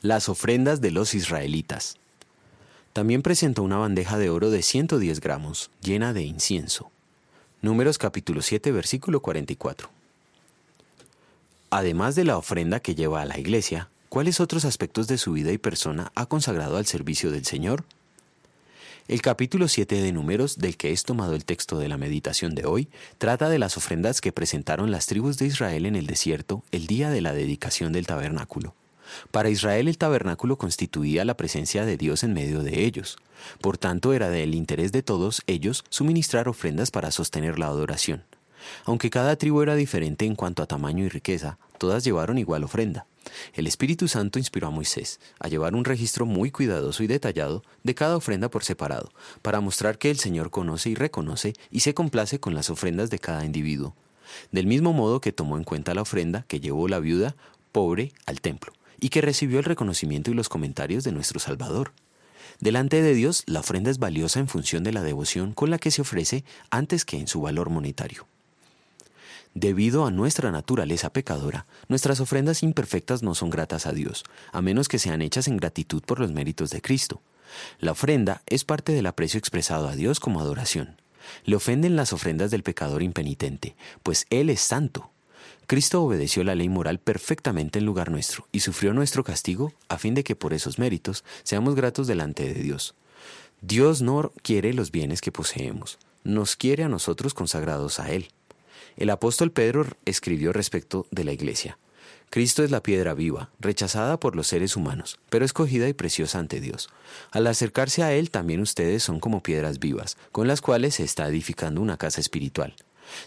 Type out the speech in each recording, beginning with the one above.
Las ofrendas de los israelitas. También presentó una bandeja de oro de 110 gramos, llena de incienso. Números capítulo 7, versículo 44. Además de la ofrenda que lleva a la iglesia, ¿cuáles otros aspectos de su vida y persona ha consagrado al servicio del Señor? El capítulo 7 de Números, del que es tomado el texto de la meditación de hoy, trata de las ofrendas que presentaron las tribus de Israel en el desierto el día de la dedicación del tabernáculo. Para Israel el tabernáculo constituía la presencia de Dios en medio de ellos. Por tanto, era del interés de todos ellos suministrar ofrendas para sostener la adoración. Aunque cada tribu era diferente en cuanto a tamaño y riqueza, todas llevaron igual ofrenda. El Espíritu Santo inspiró a Moisés a llevar un registro muy cuidadoso y detallado de cada ofrenda por separado, para mostrar que el Señor conoce y reconoce y se complace con las ofrendas de cada individuo. Del mismo modo que tomó en cuenta la ofrenda que llevó la viuda pobre al templo y que recibió el reconocimiento y los comentarios de nuestro Salvador. Delante de Dios, la ofrenda es valiosa en función de la devoción con la que se ofrece antes que en su valor monetario. Debido a nuestra naturaleza pecadora, nuestras ofrendas imperfectas no son gratas a Dios, a menos que sean hechas en gratitud por los méritos de Cristo. La ofrenda es parte del aprecio expresado a Dios como adoración. Le ofenden las ofrendas del pecador impenitente, pues Él es santo, Cristo obedeció la ley moral perfectamente en lugar nuestro y sufrió nuestro castigo a fin de que por esos méritos seamos gratos delante de Dios. Dios no quiere los bienes que poseemos, nos quiere a nosotros consagrados a Él. El apóstol Pedro escribió respecto de la iglesia. Cristo es la piedra viva, rechazada por los seres humanos, pero escogida y preciosa ante Dios. Al acercarse a Él también ustedes son como piedras vivas, con las cuales se está edificando una casa espiritual.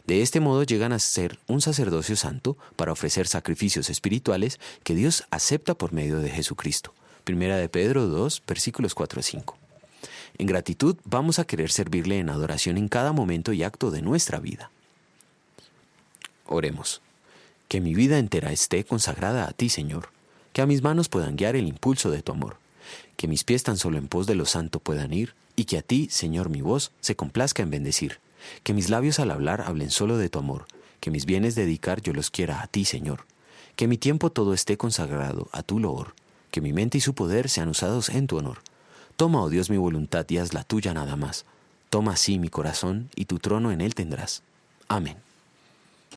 De este modo llegan a ser un sacerdocio santo para ofrecer sacrificios espirituales que Dios acepta por medio de Jesucristo. Primera de Pedro 2, versículos 4 a 5. En gratitud vamos a querer servirle en adoración en cada momento y acto de nuestra vida. Oremos. Que mi vida entera esté consagrada a ti, Señor. Que a mis manos puedan guiar el impulso de tu amor. Que mis pies tan solo en pos de lo santo puedan ir y que a ti, Señor, mi voz se complazca en bendecir que mis labios al hablar hablen solo de tu amor, que mis bienes dedicar yo los quiera a ti, Señor. Que mi tiempo todo esté consagrado a tu loor, que mi mente y su poder sean usados en tu honor. Toma, oh Dios, mi voluntad y haz la tuya nada más. Toma así mi corazón y tu trono en él tendrás. Amén.